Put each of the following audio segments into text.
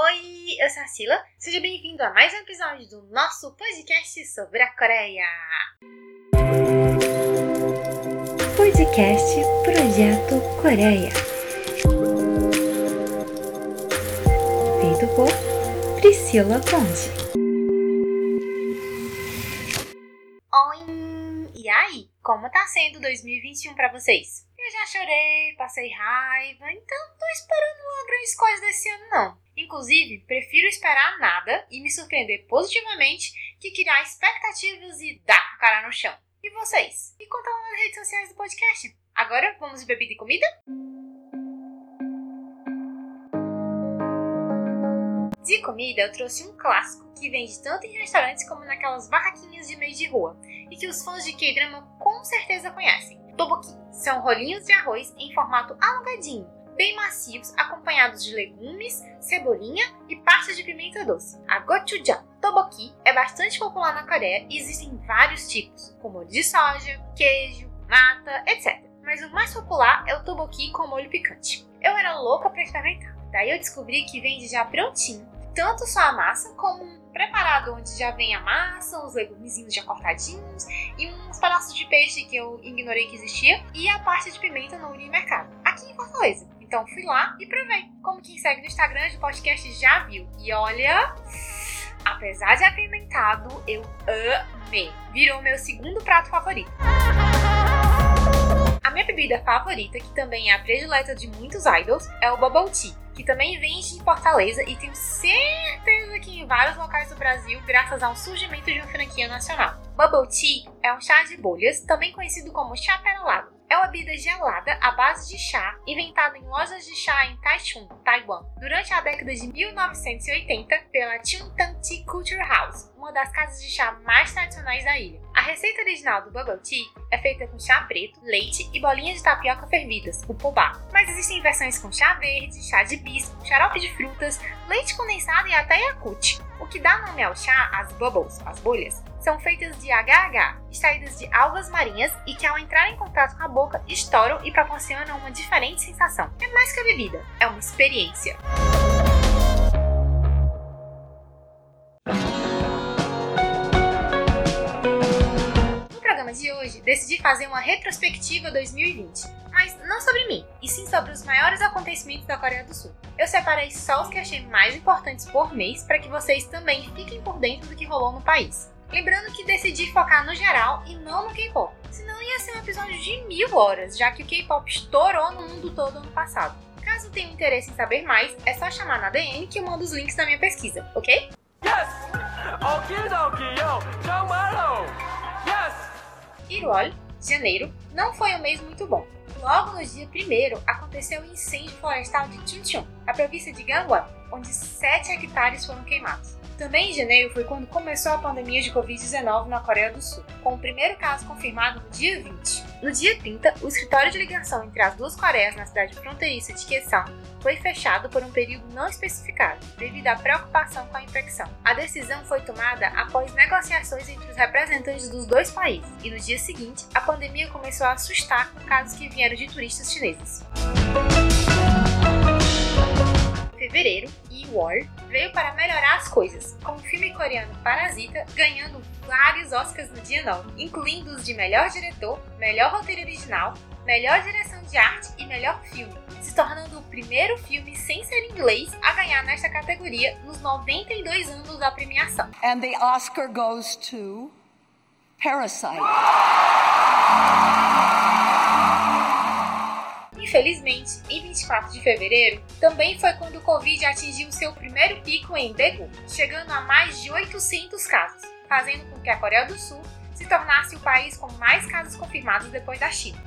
Oi, eu sou a Sila. Seja bem-vindo a mais um episódio do nosso podcast sobre a Coreia. Podcast Projeto Coreia. Feito por Priscila Conde. Oi! E aí, como tá sendo 2021 para vocês? Eu já chorei, passei raiva, então tô esperando grandes coisas desse ano não. Inclusive, prefiro esperar nada e me surpreender positivamente que criar expectativas e dar a cara no chão. E vocês? Me conta lá nas redes sociais do podcast. Agora, vamos de bebida e comida? De comida, eu trouxe um clássico que vende tanto em restaurantes como naquelas barraquinhas de meio de rua e que os fãs de K-drama com certeza conhecem. Toboki são rolinhos de arroz em formato alongadinho, bem macios, acompanhados de legumes, cebolinha e pastas de pimenta doce. A gochujang toboki é bastante popular na Coreia e existem vários tipos, com molho de soja, queijo, nata, etc. Mas o mais popular é o toboki com molho picante. Eu era louca para experimentar. Daí eu descobri que vende já prontinho, tanto só a massa como um preparado onde já vem a massa, os legumezinhos já cortadinhos e uns pedaços de peixe que eu ignorei que existia e a parte de pimenta no Unimercado, aqui em Fortaleza. Então fui lá e provei. Como quem segue no Instagram de podcast já viu. E olha, apesar de apimentado, eu amei. Virou meu segundo prato favorito. Minha bebida favorita, que também é a predileta de muitos idols, é o Bubble Tea, que também vende em Fortaleza e tenho certeza que em vários locais do Brasil, graças ao surgimento de uma franquia nacional. Bubble Tea é um chá de bolhas, também conhecido como chá perolado bebida gelada à base de chá, inventada em lojas de chá em Taichung, Taiwan, durante a década de 1980 pela Chuntan Tea Culture House, uma das casas de chá mais tradicionais da ilha. A receita original do Bubble Tea é feita com chá preto, leite e bolinhas de tapioca fervidas, o pobá. Mas existem versões com chá verde, chá de bisco, xarope de frutas, leite condensado e até Yakult. Que dá nome ao chá, as bubbles, as bolhas, são feitas de HH, extraídas de algas marinhas e que ao entrar em contato com a boca estouram e proporcionam uma diferente sensação. É mais que a bebida, é uma experiência. De hoje, decidi fazer uma retrospectiva 2020 mas não sobre mim, e sim sobre os maiores acontecimentos da Coreia do Sul. Eu separei só os que achei mais importantes por mês para que vocês também fiquem por dentro do que rolou no país. Lembrando que decidi focar no geral e não no K-pop, senão ia ser um episódio de mil horas, já que o K-pop estourou no mundo todo ano passado. Caso tenha interesse em saber mais, é só chamar na DM que eu mando os links da minha pesquisa, ok? Yes! Okidoki, yo! Yes! Irol, janeiro, não foi um mês muito bom. Logo no dia 1 aconteceu o um incêndio florestal de Chuncheon, a província de Gangwon, onde 7 hectares foram queimados. Também em janeiro foi quando começou a pandemia de Covid-19 na Coreia do Sul, com o primeiro caso confirmado no dia 20. No dia 30, o escritório de ligação entre as duas Coreias na cidade fronteiriça de Kaesong foi fechado por um período não especificado, devido à preocupação com a infecção. A decisão foi tomada após negociações entre os representantes dos dois países, e no dia seguinte, a pandemia começou a assustar com casos que vieram de turistas chineses. Em fevereiro, War veio para melhorar as coisas, com o filme coreano Parasita ganhando vários Oscars no dia 9, incluindo os de melhor diretor, melhor roteiro original, melhor direção de arte e melhor filme, se tornando o primeiro filme sem ser inglês a ganhar nesta categoria nos 92 anos da premiação. And the Oscar goes to Parasite. Infelizmente, em 24 de fevereiro, também foi quando o Covid atingiu seu primeiro pico em Daegu, chegando a mais de 800 casos, fazendo com que a Coreia do Sul se tornasse o país com mais casos confirmados depois da China.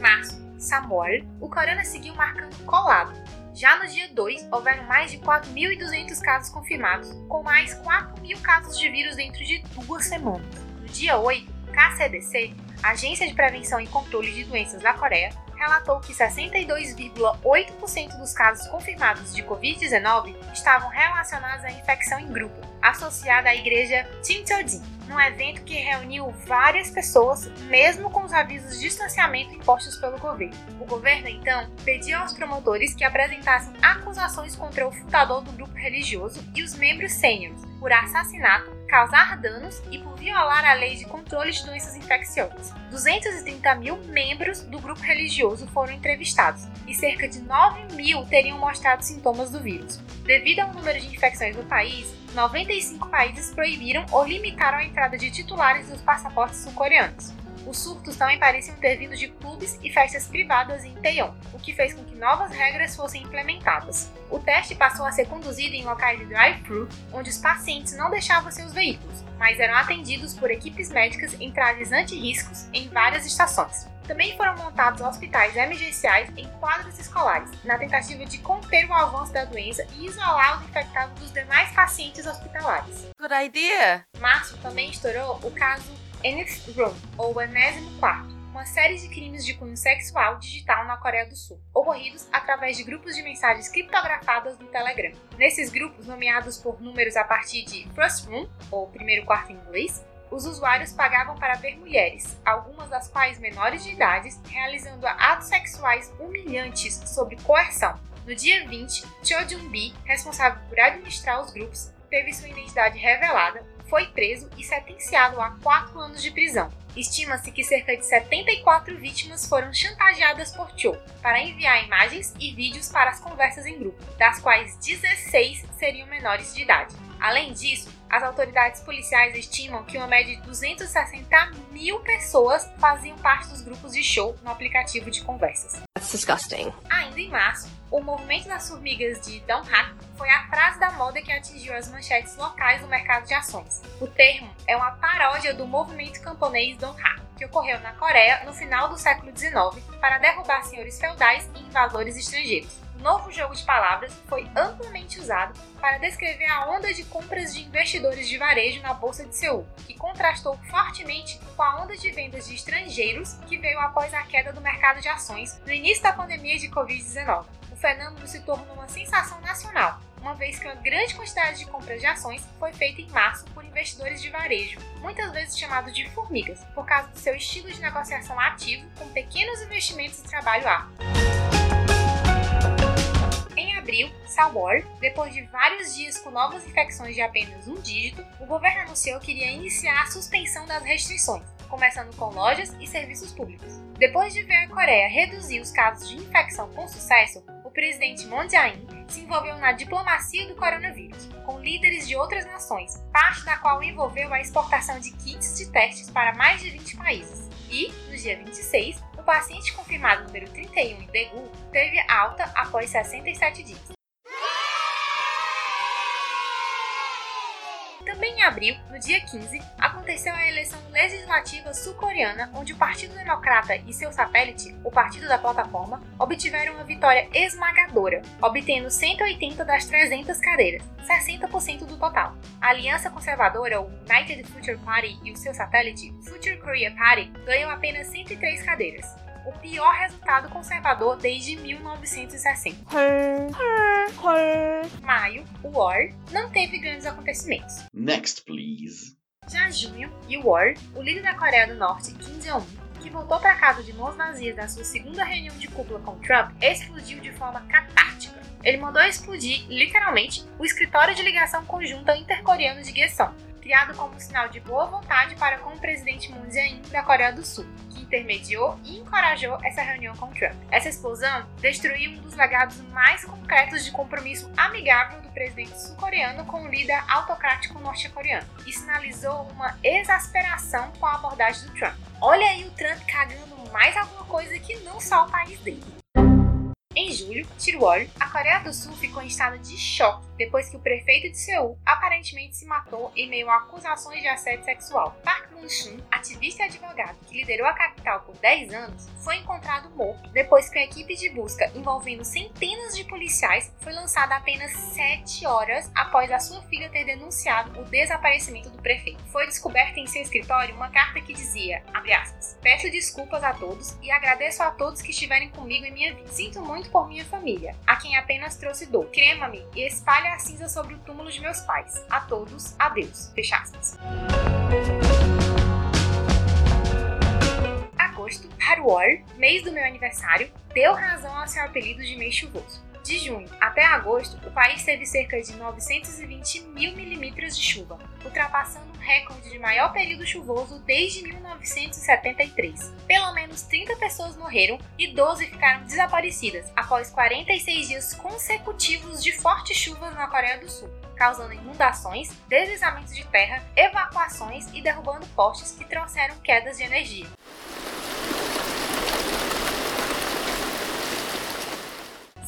Março, Samoa, o corona seguiu marcando colado. Já no dia 2, houveram mais de 4.200 casos confirmados, com mais 4.000 casos de vírus dentro de duas semanas. No dia 8, KCDC Agência de Prevenção e Controle de Doenças da Coreia, relatou que 62,8% dos casos confirmados de Covid-19 estavam relacionados à infecção em grupo, associada à igreja Chinchojin, num evento que reuniu várias pessoas, mesmo com os avisos de distanciamento impostos pelo governo. O governo, então, pediu aos promotores que apresentassem acusações contra o fundador do grupo religioso e os membros sêniores por assassinato, causar danos e por violar a lei de controle de doenças infecciosas. 230 mil membros do grupo religioso foram entrevistados e cerca de 9 mil teriam mostrado sintomas do vírus. Devido ao número de infecções no país, 95 países proibiram ou limitaram a entrada de titulares dos passaportes sul-coreanos. Os surtos também pareciam ter vindo de clubes e festas privadas em Taeyong, o que fez com que novas regras fossem implementadas. O teste passou a ser conduzido em locais de drive-thru, onde os pacientes não deixavam seus veículos, mas eram atendidos por equipes médicas em trajes anti-riscos em várias estações. Também foram montados hospitais emergenciais em quadros escolares, na tentativa de conter o avanço da doença e isolar os infectados dos demais pacientes hospitalares. Good idea! Março também estourou o caso Ennis Room, ou Enésimo Quarto, uma série de crimes de cunho sexual digital na Coreia do Sul, ocorridos através de grupos de mensagens criptografadas no Telegram. Nesses grupos, nomeados por números a partir de First Room, ou primeiro quarto em inglês, os usuários pagavam para ver mulheres, algumas das quais menores de idade, realizando atos sexuais humilhantes sob coerção. No dia 20, Cho Jun-bi, responsável por administrar os grupos, teve sua identidade revelada foi preso e sentenciado a quatro anos de prisão. Estima-se que cerca de 74 vítimas foram chantageadas por Cho para enviar imagens e vídeos para as conversas em grupo, das quais 16 seriam menores de idade. Além disso, as autoridades policiais estimam que uma média de 260 mil pessoas faziam parte dos grupos de show no aplicativo de conversas. That's disgusting. Ainda em março, o movimento das formigas de Donghak foi a frase da moda que atingiu as manchetes locais do mercado de ações. O termo é uma paródia do movimento camponês Donghak, que ocorreu na Coreia no final do século XIX para derrubar senhores feudais e invasores estrangeiros. O novo jogo de palavras foi amplamente usado para descrever a onda de compras de investidores de varejo na Bolsa de Seul, que contrastou fortemente com a onda de vendas de estrangeiros que veio após a queda do mercado de ações no início da pandemia de Covid-19 fenômeno se tornou uma sensação nacional, uma vez que uma grande quantidade de compras de ações foi feita em março por investidores de varejo, muitas vezes chamados de formigas, por causa do seu estilo de negociação ativo com pequenos investimentos de trabalho árduo. Abril, Salwar, depois de vários dias com novas infecções de apenas um dígito, o governo anunciou que iria iniciar a suspensão das restrições, começando com lojas e serviços públicos. Depois de ver a Coreia reduzir os casos de infecção com sucesso, presidente Moon Jae-in se envolveu na diplomacia do coronavírus, com líderes de outras nações, parte da qual envolveu a exportação de kits de testes para mais de 20 países. E, no dia 26, o paciente confirmado número 31 em Daegu teve alta após 67 dias. Também em abril, no dia 15, aconteceu a eleição legislativa sul-coreana, onde o Partido Democrata e seu satélite, o Partido da Plataforma, obtiveram uma vitória esmagadora, obtendo 180 das 300 cadeiras, 60% do total. A aliança conservadora, o United Future Party, e o seu satélite, Future Korea Party, ganham apenas 103 cadeiras o pior resultado conservador desde 1960. Maio, o War, não teve grandes acontecimentos. Next, please. Já junho, e o War, o líder da Coreia do Norte, Kim Jong-un, que voltou para casa de mãos vazias da sua segunda reunião de cúpula com Trump, explodiu de forma catártica. Ele mandou explodir, literalmente, o escritório de ligação conjunta intercoreano de Gyeong, criado como sinal de boa vontade para com o presidente Moon Jae-in da Coreia do Sul, intermediou e encorajou essa reunião com Trump. Essa explosão destruiu um dos legados mais concretos de compromisso amigável do presidente sul-coreano com o líder autocrático norte-coreano e sinalizou uma exasperação com a abordagem do Trump. Olha aí o Trump cagando mais alguma coisa que não só o país dele. Em julho, Tirwol, a Coreia do Sul ficou em estado de choque depois que o prefeito de Seul aparentemente se matou em meio a acusações de assédio sexual. Park Won-chun, ativista e advogado que liderou a capital por 10 anos, foi encontrado morto depois que a equipe de busca envolvendo centenas de policiais foi lançada apenas 7 horas após a sua filha ter denunciado o desaparecimento do prefeito. Foi descoberta em seu escritório uma carta que dizia, aspas, peço desculpas a todos e agradeço a todos que estiverem comigo em minha vida. Sinto muito por minha família, a quem apenas trouxe dor. Crema-me e espalhe a cinza sobre o túmulo de meus pais. A todos, adeus. Fecha aspas. Agosto, Haruor, mês do meu aniversário, deu razão ao seu apelido de mês chuvoso. De junho até agosto, o país teve cerca de 920 mil milímetros de chuva, ultrapassando o recorde de maior período chuvoso desde 1973. Pelo menos 30 pessoas morreram e 12 ficaram desaparecidas após 46 dias consecutivos de fortes chuvas na Coreia do Sul, causando inundações, deslizamentos de terra, evacuações e derrubando postes que trouxeram quedas de energia.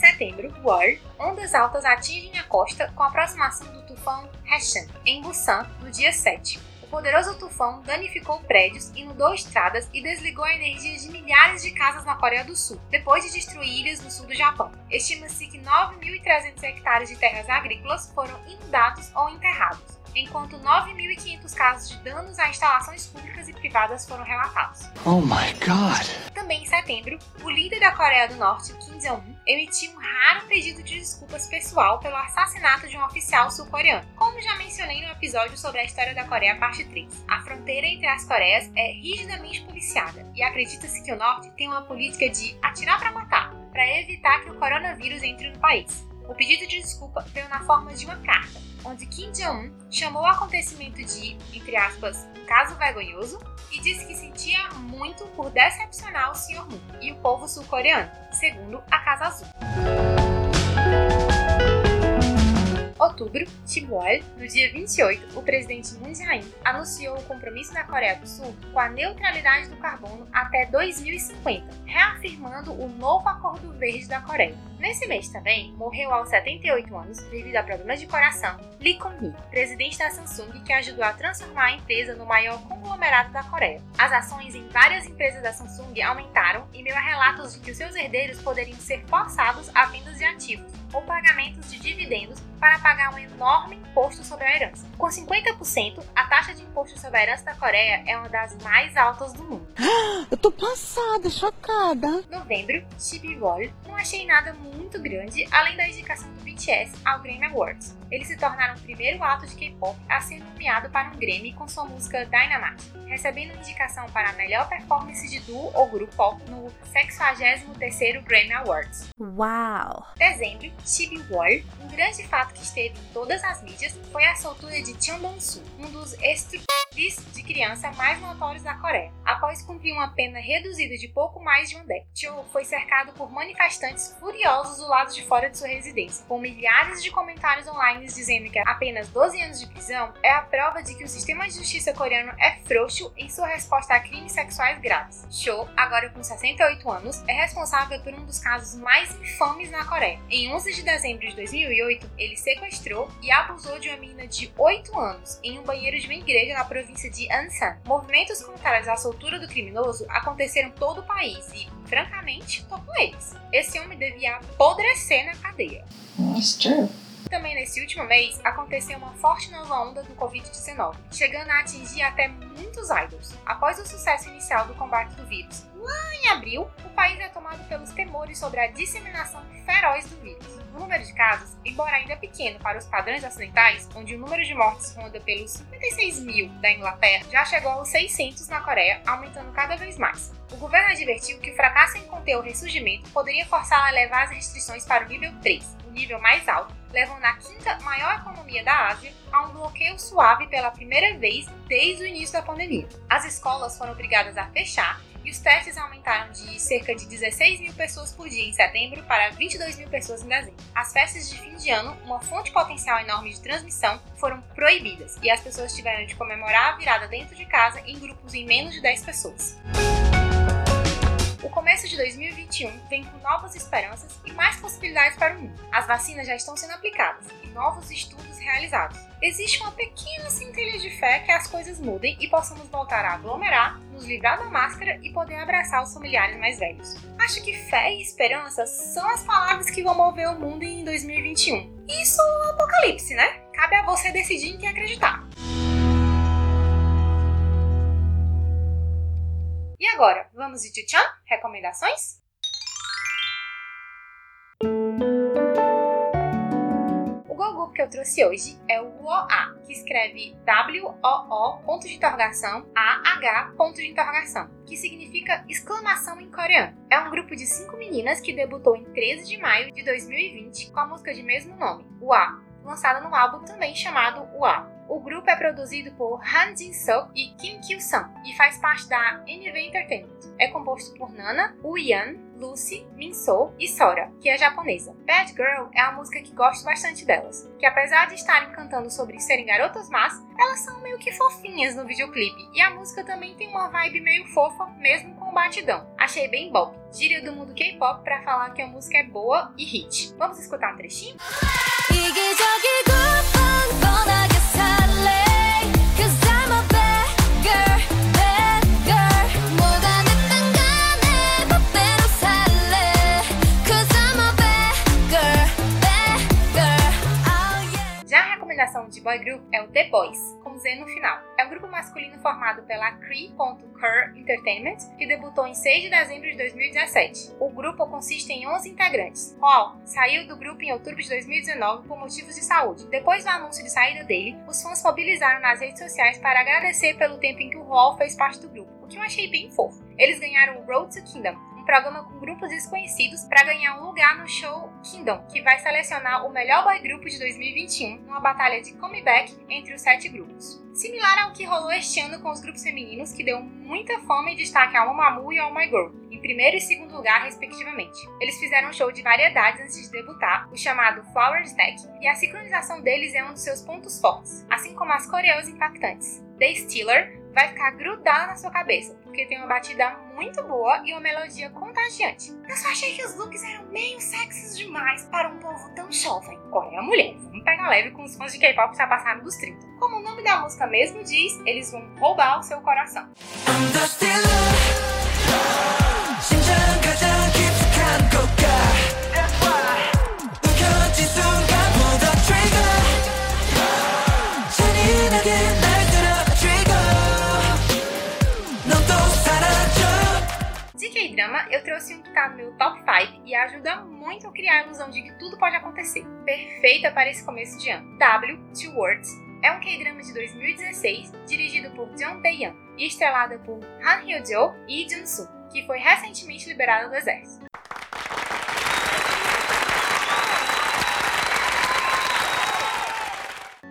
Setembro, War, ondas altas atingem a costa com a aproximação do tufão Heshan, em Busan, no dia 7. O poderoso tufão danificou prédios, inundou estradas e desligou a energia de milhares de casas na Coreia do Sul, depois de destruir ilhas no sul do Japão. Estima-se que 9.300 hectares de terras agrícolas foram inundados ou enterrados enquanto 9.500 casos de danos a instalações públicas e privadas foram relatados. Oh my god! Também em setembro, o líder da Coreia do Norte, Kim Jong-un, emitiu um raro pedido de desculpas pessoal pelo assassinato de um oficial sul-coreano. Como já mencionei no episódio sobre a história da Coreia, parte 3, a fronteira entre as Coreias é rigidamente policiada e acredita-se que o Norte tem uma política de atirar para matar, para evitar que o coronavírus entre no país. O pedido de desculpa veio na forma de uma carta, onde Kim Jong-un chamou o acontecimento de, entre aspas, caso vergonhoso e disse que sentia muito por decepcionar o Sr. Moon e o povo sul-coreano, segundo a Casa Azul outubro, Timor, no dia 28, o presidente Moon Jae-in anunciou o compromisso da Coreia do Sul com a neutralidade do carbono até 2050, reafirmando o novo Acordo Verde da Coreia. Nesse mês também, morreu aos 78 anos, devido a problemas de coração, Lee Kun-hee, presidente da Samsung que ajudou a transformar a empresa no maior conglomerado da Coreia. As ações em várias empresas da Samsung aumentaram e meio a relatos de que os seus herdeiros poderiam ser forçados a vendas de ativos ou pagamentos de dividendos para pagar um enorme imposto sobre a herança. Com 50%, a taxa de imposto sobre a herança da Coreia é uma das mais altas do mundo. Eu tô passada, chocada. Novembro, Chibivol, não achei nada muito grande, além da indicação do BTS ao Grammy Awards. Eles se tornaram o primeiro ato de K-pop a ser nomeado para um Grammy com sua música Dynamite, recebendo indicação para a melhor performance de duo ou grupo pop no 63º Grammy Awards. Uau! Dezembro, Chibi War, um grande fato que esteve em todas as mídias foi a soltura de Chang Dong-soo, um dos estupidez de criança mais notórios da Coreia. Após cumprir uma pena reduzida de pouco mais de um década, Cho foi cercado por manifestantes furiosos do lado de fora de sua residência, com milhares de comentários online dizendo que apenas 12 anos de prisão é a prova de que o sistema de justiça coreano é frouxo em sua resposta a crimes sexuais graves. Cho, agora com 68 anos, é responsável por um dos casos mais infames na Coreia. Em 11 de dezembro de 2008, ele sequestrou e abusou de uma menina de 8 anos em um banheiro de uma igreja na província de Ansan. Movimentos contrários à soltura do criminoso aconteceram em todo o país e, francamente, tô com eles. Esse homem devia apodrecer na cadeia. It's true. Também nesse último mês aconteceu uma forte nova onda do Covid-19, chegando a atingir até muitos idols. Após o sucesso inicial do combate do vírus, lá em abril, o país é tomado pelos temores sobre a disseminação feroz do vírus. O número de casos, embora ainda pequeno para os padrões ocidentais, onde o número de mortes ronda pelos 56 mil da Inglaterra, já chegou aos 600 na Coreia, aumentando cada vez mais. O governo advertiu que o fracasso em conter o ressurgimento poderia forçá-la a levar as restrições para o nível 3, o nível mais alto, levando a quinta maior economia da Ásia a um bloqueio suave pela primeira vez desde o início da pandemia. As escolas foram obrigadas a fechar e os testes aumentaram de cerca de 16 mil pessoas por dia em setembro para 22 mil pessoas em dezembro. As festas de fim de ano, uma fonte potencial enorme de transmissão, foram proibidas e as pessoas tiveram de comemorar a virada dentro de casa em grupos em menos de 10 pessoas. O começo de 2021 vem com novas esperanças e mais possibilidades para o mundo. As vacinas já estão sendo aplicadas e novos estudos realizados. Existe uma pequena centelha de fé que as coisas mudem e possamos voltar a aglomerar, nos livrar da máscara e poder abraçar os familiares mais velhos. Acho que fé e esperança são as palavras que vão mover o mundo em 2021. Isso é um apocalipse, né? Cabe a você decidir em quem acreditar. E agora, vamos de Tchan? Recomendações? O Google que eu trouxe hoje é o WOA, que escreve W-O-O ponto de interrogação A-H ponto de interrogação, que significa exclamação em coreano. É um grupo de cinco meninas que debutou em 13 de maio de 2020 com a música de mesmo nome, WA, lançada no álbum também chamado WA. O grupo é produzido por Han Jin-suk e Kim Kyu-sun e faz parte da NV Entertainment. É composto por Nana, Uyan, Lucy, Minso e Sora, que é japonesa. Bad Girl é a música que gosto bastante delas, que apesar de estarem cantando sobre serem garotas más, elas são meio que fofinhas no videoclipe e a música também tem uma vibe meio fofa, mesmo com o batidão. Achei bem bom. Gíria do mundo K-pop para falar que a música é boa e hit. Vamos escutar um trechinho? Recomendação de boy group é o The Boys, Z no final. É um grupo masculino formado pela Cree.Cur Entertainment, que debutou em 6 de dezembro de 2017. O grupo consiste em 11 integrantes. Hall saiu do grupo em outubro de 2019 por motivos de saúde. Depois do anúncio de saída dele, os fãs mobilizaram nas redes sociais para agradecer pelo tempo em que o Hall fez parte do grupo, o que eu achei bem fofo. Eles ganharam o Road to Kingdom, programa com grupos desconhecidos para ganhar um lugar no show Kingdom, que vai selecionar o melhor boy grupo de 2021 numa batalha de comeback entre os sete grupos. Similar ao que rolou este ano com os grupos femininos, que deu muita fama e destaque ao Mamamoo e ao My Girl, em primeiro e segundo lugar, respectivamente. Eles fizeram um show de variedades antes de debutar, o chamado Flower Stack, e a sincronização deles é um dos seus pontos fortes, assim como as coreos impactantes. The Stealer vai ficar grudada na sua cabeça, porque tem uma batida muito boa e uma melodia contagiante. Eu só achei que os looks eram meio sexys demais para um povo tão jovem. Coreia mulher, vamos pegar leve com os fãs de K-pop que já passaram dos 30. Como o nome da música mesmo diz, eles vão roubar o seu coração. K-drama, eu trouxe um que tá no meu top 5 e ajuda muito a criar a ilusão de que tudo pode acontecer. Perfeita para esse começo de ano. W, Two Words, é um K-drama de 2016, dirigido por Jung Tae-young e estrelada por Han Hyo-jo e Jun-soo, que foi recentemente liberado do exército.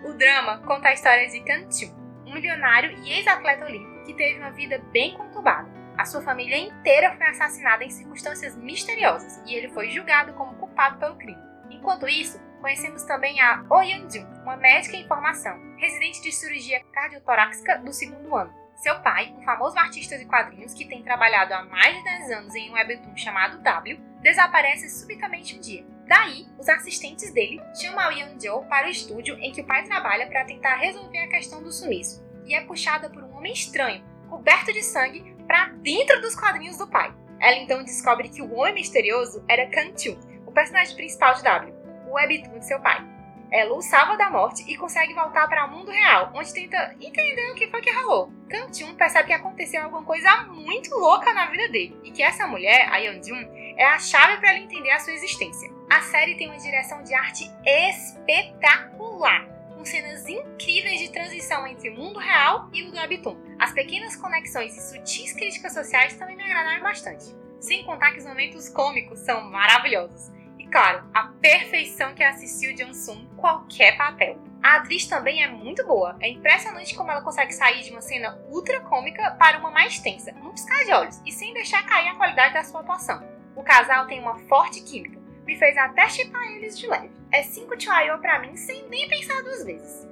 O drama conta a história de Kan Chu, um milionário e ex-atleta olímpico que teve uma vida bem conturbada a sua família inteira foi assassinada em circunstâncias misteriosas e ele foi julgado como culpado pelo crime. Enquanto isso, conhecemos também a Oh Yeon-jun, uma médica em formação, residente de cirurgia cardiotorácica do segundo ano. Seu pai, um famoso artista de quadrinhos que tem trabalhado há mais de 10 anos em um webtoon chamado W, desaparece subitamente um dia. Daí, os assistentes dele chamam a Yeon-jo para o estúdio em que o pai trabalha para tentar resolver a questão do sumiço, e é puxada por um homem estranho, coberto de sangue, para dentro dos quadrinhos do pai. Ela então descobre que o homem misterioso era Kanchu, o personagem principal de W, o webtoon de seu pai. Ela o salva da morte e consegue voltar para o mundo real, onde tenta entender o que foi que rolou. Kanchun percebe que aconteceu alguma coisa muito louca na vida dele e que essa mulher, a Yeonjun, é a chave para ele entender a sua existência. A série tem uma direção de arte espetacular com cenas incríveis de transição entre o mundo real e o do webtoon. As pequenas conexões e sutis críticas sociais também me agradaram bastante. Sem contar que os momentos cômicos são maravilhosos. E claro, a perfeição que assistir o Jung-sung em qualquer papel. A atriz também é muito boa. É impressionante como ela consegue sair de uma cena ultra cômica para uma mais tensa, num piscar de olhos, e sem deixar cair a qualidade da sua atuação. O casal tem uma forte química, me fez até chipar eles de leve. É 5 Chihuahua pra mim sem nem pensar duas vezes.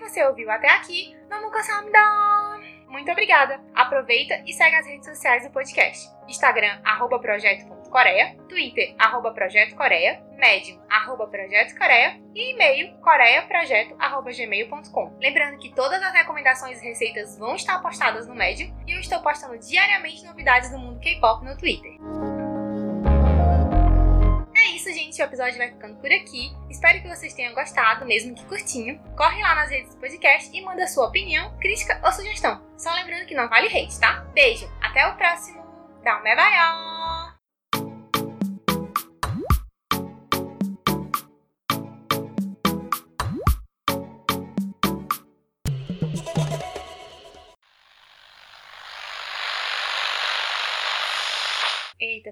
você ouviu até aqui, Namukasamdan! Muito obrigada! Aproveita e segue as redes sociais do podcast. Instagram, arroba projeto.coreia, Twitter, arroba projeto coreia, Medium, arroba projeto coreia e e-mail coreiaprojeto.gmail.com. Lembrando que todas as recomendações e receitas vão estar postadas no Medium e eu estou postando diariamente novidades do mundo K-pop no Twitter. este episódio vai ficando por aqui. Espero que vocês tenham gostado, mesmo que curtinho. Corre lá nas redes do podcast e manda sua opinião, crítica ou sugestão. Só lembrando que não vale hate, tá? Beijo, até o próximo. Dá um bye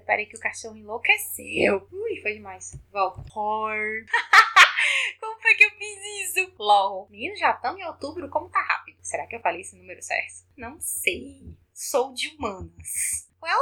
봐요. Eita, peraí que o cachorro enlouqueceu. Ui, foi demais. Volta. Como foi que eu fiz isso? LOL. Menino, já estamos em outubro, como tá rápido? Será que eu falei esse número certo? Não sei. Sou de humanas. Well,